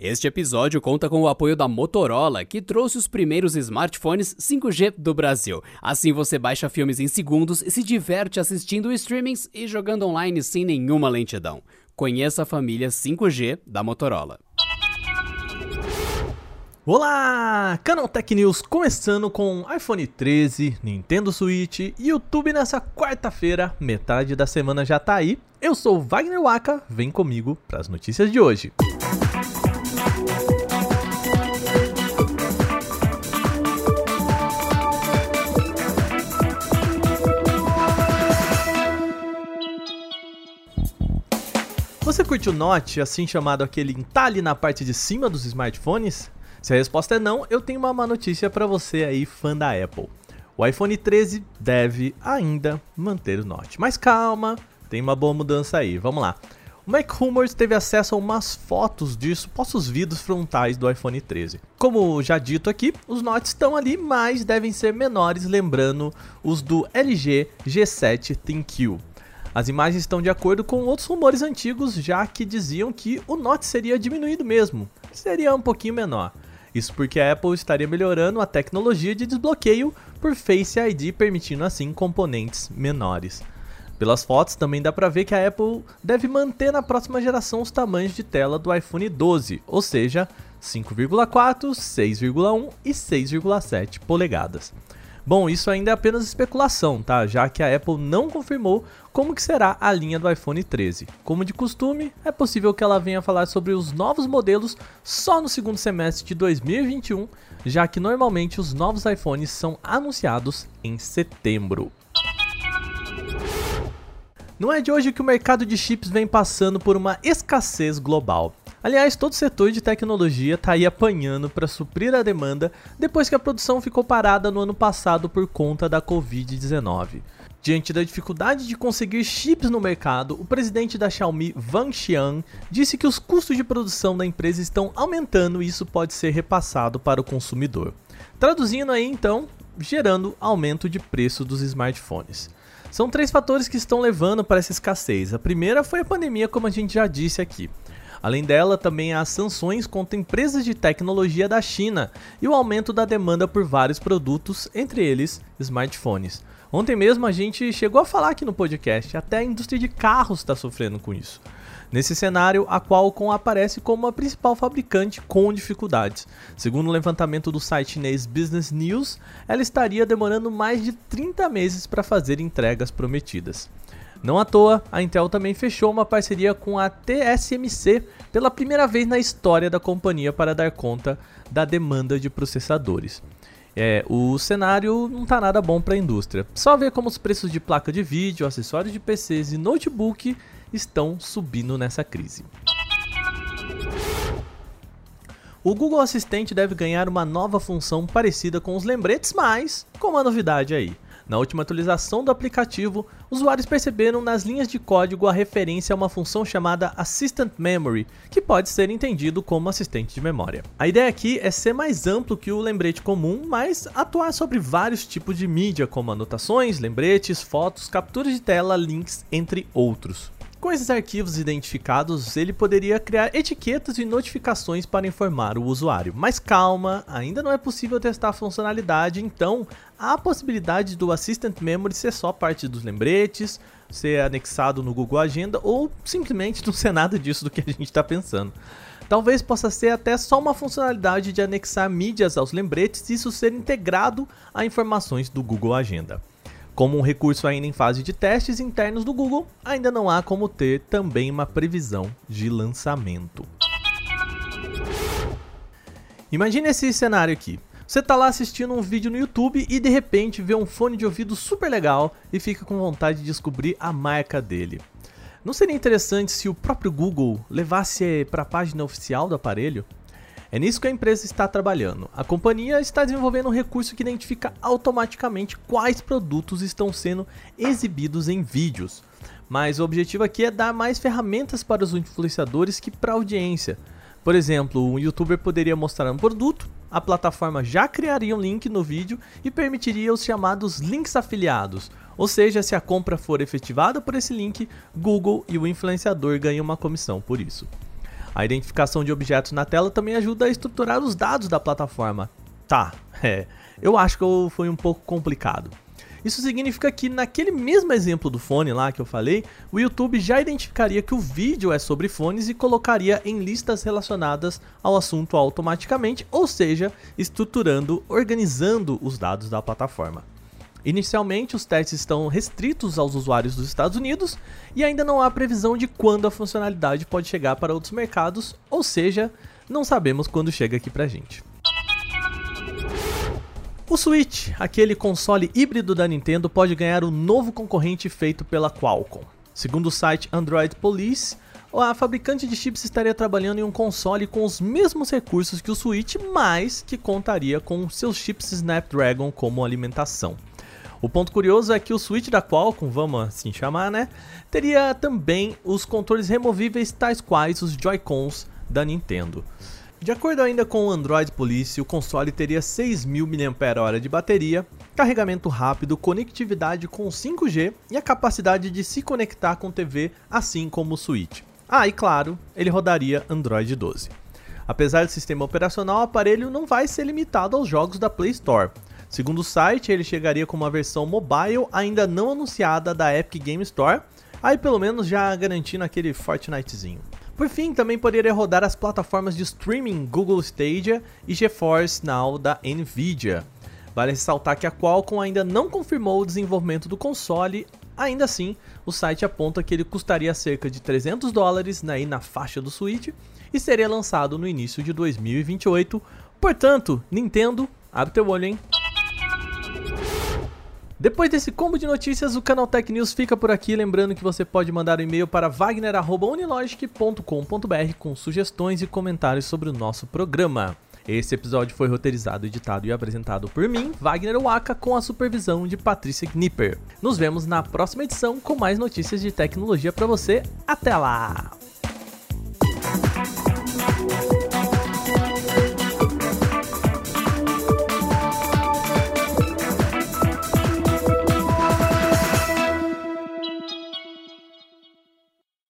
Este episódio conta com o apoio da Motorola, que trouxe os primeiros smartphones 5G do Brasil. Assim você baixa filmes em segundos e se diverte assistindo streamings e jogando online sem nenhuma lentidão. Conheça a família 5G da Motorola. Olá! Canaltech News começando com iPhone 13, Nintendo Switch e YouTube nessa quarta-feira, metade da semana já tá aí. Eu sou Wagner Waka, vem comigo para as notícias de hoje. Você curte o Note, assim chamado aquele entalhe na parte de cima dos smartphones? Se a resposta é não, eu tenho uma má notícia para você aí, fã da Apple. O iPhone 13 deve ainda manter o Note. Mas calma, tem uma boa mudança aí, vamos lá. O Mac Rumors teve acesso a umas fotos de supostos vidros frontais do iPhone 13. Como já dito aqui, os Notes estão ali, mas devem ser menores, lembrando os do LG G7 ThinQ. As imagens estão de acordo com outros rumores antigos, já que diziam que o Note seria diminuído mesmo, seria um pouquinho menor. Isso porque a Apple estaria melhorando a tecnologia de desbloqueio por Face ID, permitindo assim componentes menores. Pelas fotos também dá para ver que a Apple deve manter na próxima geração os tamanhos de tela do iPhone 12, ou seja, 5,4, 6,1 e 6,7 polegadas. Bom, isso ainda é apenas especulação, tá? Já que a Apple não confirmou como que será a linha do iPhone 13. Como de costume, é possível que ela venha falar sobre os novos modelos só no segundo semestre de 2021, já que normalmente os novos iPhones são anunciados em setembro. Não é de hoje que o mercado de chips vem passando por uma escassez global. Aliás, todo o setor de tecnologia está aí apanhando para suprir a demanda depois que a produção ficou parada no ano passado por conta da Covid-19. Diante da dificuldade de conseguir chips no mercado, o presidente da Xiaomi, Wang Xiang, disse que os custos de produção da empresa estão aumentando e isso pode ser repassado para o consumidor. Traduzindo aí então, gerando aumento de preço dos smartphones. São três fatores que estão levando para essa escassez. A primeira foi a pandemia, como a gente já disse aqui. Além dela, também há sanções contra empresas de tecnologia da China e o aumento da demanda por vários produtos, entre eles smartphones. Ontem mesmo a gente chegou a falar aqui no podcast, até a indústria de carros está sofrendo com isso. Nesse cenário, a Qualcomm aparece como a principal fabricante com dificuldades. Segundo o levantamento do site chinês Business News, ela estaria demorando mais de 30 meses para fazer entregas prometidas. Não à toa, a Intel também fechou uma parceria com a TSMC pela primeira vez na história da companhia para dar conta da demanda de processadores. É, o cenário não está nada bom para a indústria. Só ver como os preços de placa de vídeo, acessórios de PCs e notebook estão subindo nessa crise. O Google Assistente deve ganhar uma nova função parecida com os lembretes, mas com uma novidade aí. Na última atualização do aplicativo, usuários perceberam nas linhas de código a referência a uma função chamada Assistant Memory, que pode ser entendido como assistente de memória. A ideia aqui é ser mais amplo que o lembrete comum, mas atuar sobre vários tipos de mídia, como anotações, lembretes, fotos, capturas de tela, links, entre outros. Com esses arquivos identificados, ele poderia criar etiquetas e notificações para informar o usuário. Mas calma, ainda não é possível testar a funcionalidade, então há a possibilidade do Assistant Memory ser só parte dos lembretes, ser anexado no Google Agenda ou simplesmente não ser nada disso do que a gente está pensando. Talvez possa ser até só uma funcionalidade de anexar mídias aos lembretes e isso ser integrado a informações do Google Agenda. Como um recurso ainda em fase de testes internos do Google, ainda não há como ter também uma previsão de lançamento. Imagine esse cenário aqui. Você está lá assistindo um vídeo no YouTube e de repente vê um fone de ouvido super legal e fica com vontade de descobrir a marca dele. Não seria interessante se o próprio Google levasse para a página oficial do aparelho? É nisso que a empresa está trabalhando. A companhia está desenvolvendo um recurso que identifica automaticamente quais produtos estão sendo exibidos em vídeos. Mas o objetivo aqui é dar mais ferramentas para os influenciadores que para a audiência. Por exemplo, um youtuber poderia mostrar um produto, a plataforma já criaria um link no vídeo e permitiria os chamados links afiliados. Ou seja, se a compra for efetivada por esse link, Google e o influenciador ganham uma comissão por isso. A identificação de objetos na tela também ajuda a estruturar os dados da plataforma. Tá, é, eu acho que foi um pouco complicado. Isso significa que naquele mesmo exemplo do fone lá que eu falei, o YouTube já identificaria que o vídeo é sobre fones e colocaria em listas relacionadas ao assunto automaticamente, ou seja, estruturando, organizando os dados da plataforma. Inicialmente, os testes estão restritos aos usuários dos Estados Unidos e ainda não há previsão de quando a funcionalidade pode chegar para outros mercados, ou seja, não sabemos quando chega aqui pra gente. O Switch, aquele console híbrido da Nintendo, pode ganhar um novo concorrente feito pela Qualcomm. Segundo o site Android Police, a fabricante de chips estaria trabalhando em um console com os mesmos recursos que o Switch, mas que contaria com seus chips Snapdragon como alimentação. O ponto curioso é que o Switch da Qualcomm, vamos assim chamar, né, teria também os controles removíveis tais quais os Joy-Cons da Nintendo. De acordo ainda com o Android Police, o console teria 6.000 mAh de bateria, carregamento rápido, conectividade com 5G e a capacidade de se conectar com TV, assim como o Switch. Ah, e claro, ele rodaria Android 12. Apesar do sistema operacional, o aparelho não vai ser limitado aos jogos da Play Store. Segundo o site, ele chegaria com uma versão mobile ainda não anunciada da Epic Game Store, aí pelo menos já garantindo aquele Fortnitezinho. Por fim, também poderia rodar as plataformas de streaming Google Stadia e GeForce Now da Nvidia. Vale ressaltar que a Qualcomm ainda não confirmou o desenvolvimento do console, ainda assim, o site aponta que ele custaria cerca de 300 dólares aí na faixa do Switch e seria lançado no início de 2028. Portanto, Nintendo, abre teu olho, hein? Depois desse combo de notícias, o canal Tech News fica por aqui. Lembrando que você pode mandar um e-mail para wagner.unilogic.com.br com sugestões e comentários sobre o nosso programa. Esse episódio foi roteirizado, editado e apresentado por mim, Wagner Waka, com a supervisão de Patrícia Knipper. Nos vemos na próxima edição com mais notícias de tecnologia para você. Até lá!